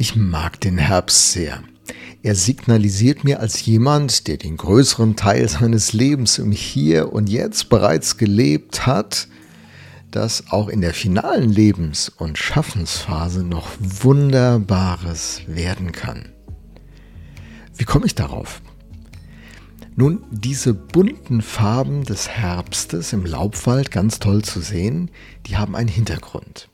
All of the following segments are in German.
Ich mag den Herbst sehr. Er signalisiert mir als jemand, der den größeren Teil seines Lebens im Hier und Jetzt bereits gelebt hat, dass auch in der finalen Lebens- und Schaffensphase noch Wunderbares werden kann. Wie komme ich darauf? Nun, diese bunten Farben des Herbstes im Laubwald, ganz toll zu sehen, die haben einen Hintergrund.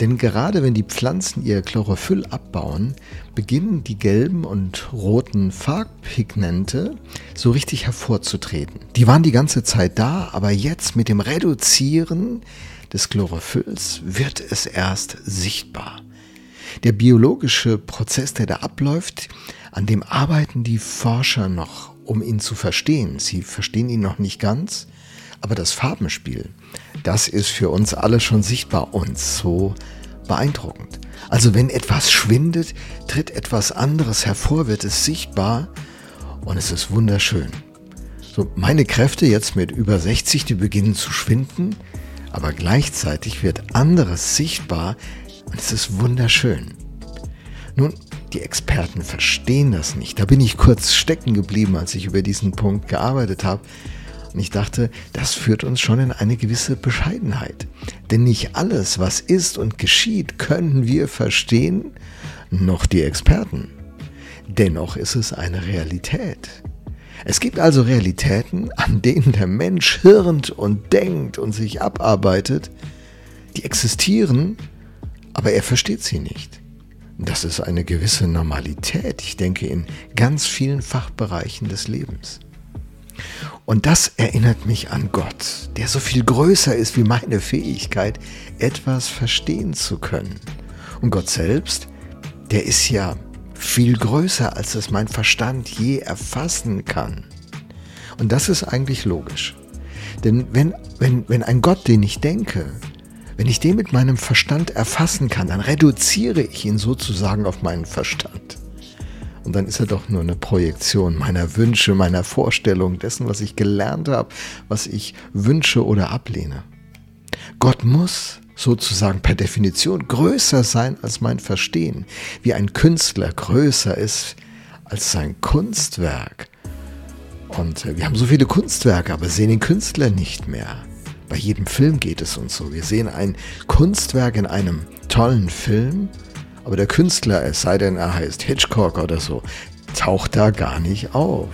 Denn gerade wenn die Pflanzen ihr Chlorophyll abbauen, beginnen die gelben und roten Farbpigmente so richtig hervorzutreten. Die waren die ganze Zeit da, aber jetzt mit dem Reduzieren des Chlorophylls wird es erst sichtbar. Der biologische Prozess, der da abläuft, an dem arbeiten die Forscher noch, um ihn zu verstehen. Sie verstehen ihn noch nicht ganz, aber das Farbenspiel, das ist für uns alle schon sichtbar und so beeindruckend. Also wenn etwas schwindet, tritt etwas anderes hervor, wird es sichtbar und es ist wunderschön. So, meine Kräfte jetzt mit über 60, die beginnen zu schwinden, aber gleichzeitig wird anderes sichtbar und es ist wunderschön. Nun, die Experten verstehen das nicht. Da bin ich kurz stecken geblieben, als ich über diesen Punkt gearbeitet habe. Und ich dachte, das führt uns schon in eine gewisse Bescheidenheit. Denn nicht alles, was ist und geschieht, können wir verstehen, noch die Experten. Dennoch ist es eine Realität. Es gibt also Realitäten, an denen der Mensch hirnt und denkt und sich abarbeitet, die existieren, aber er versteht sie nicht. Das ist eine gewisse Normalität, ich denke, in ganz vielen Fachbereichen des Lebens. Und das erinnert mich an Gott, der so viel größer ist wie meine Fähigkeit, etwas verstehen zu können. Und Gott selbst, der ist ja viel größer, als es mein Verstand je erfassen kann. Und das ist eigentlich logisch. Denn wenn, wenn, wenn ein Gott, den ich denke, wenn ich den mit meinem Verstand erfassen kann, dann reduziere ich ihn sozusagen auf meinen Verstand. Und dann ist er doch nur eine Projektion meiner Wünsche, meiner Vorstellung, dessen, was ich gelernt habe, was ich wünsche oder ablehne. Gott muss sozusagen per Definition größer sein als mein Verstehen, wie ein Künstler größer ist als sein Kunstwerk. Und wir haben so viele Kunstwerke, aber sehen den Künstler nicht mehr. Bei jedem Film geht es uns so. Wir sehen ein Kunstwerk in einem tollen Film aber der Künstler, es sei denn, er heißt Hitchcock oder so, taucht da gar nicht auf.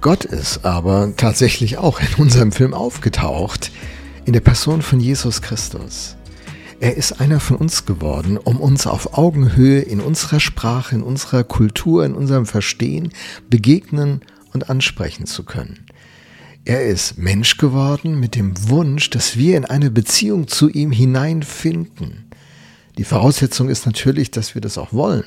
Gott ist aber tatsächlich auch in unserem Film aufgetaucht, in der Person von Jesus Christus. Er ist einer von uns geworden, um uns auf Augenhöhe in unserer Sprache, in unserer Kultur, in unserem Verstehen begegnen und ansprechen zu können. Er ist Mensch geworden mit dem Wunsch, dass wir in eine Beziehung zu ihm hineinfinden. Die Voraussetzung ist natürlich, dass wir das auch wollen.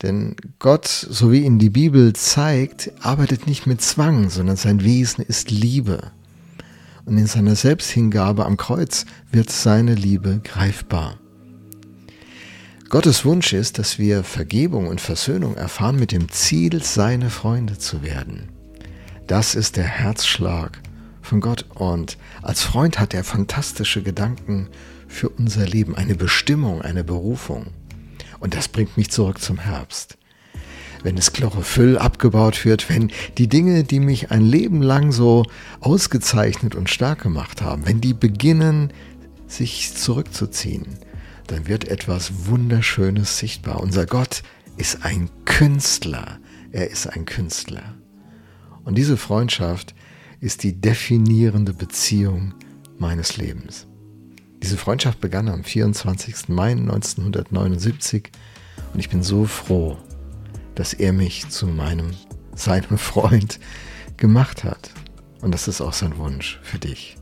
Denn Gott, so wie ihn die Bibel zeigt, arbeitet nicht mit Zwang, sondern sein Wesen ist Liebe. Und in seiner Selbsthingabe am Kreuz wird seine Liebe greifbar. Gottes Wunsch ist, dass wir Vergebung und Versöhnung erfahren mit dem Ziel, seine Freunde zu werden. Das ist der Herzschlag von Gott und als Freund hat er fantastische Gedanken für unser Leben, eine Bestimmung, eine Berufung. Und das bringt mich zurück zum Herbst. Wenn das Chlorophyll abgebaut wird, wenn die Dinge, die mich ein Leben lang so ausgezeichnet und stark gemacht haben, wenn die beginnen, sich zurückzuziehen, dann wird etwas Wunderschönes sichtbar. Unser Gott ist ein Künstler. Er ist ein Künstler. Und diese Freundschaft ist die definierende Beziehung meines Lebens. Diese Freundschaft begann am 24. Mai 1979 und ich bin so froh, dass er mich zu meinem, seinem Freund gemacht hat. Und das ist auch sein Wunsch für dich.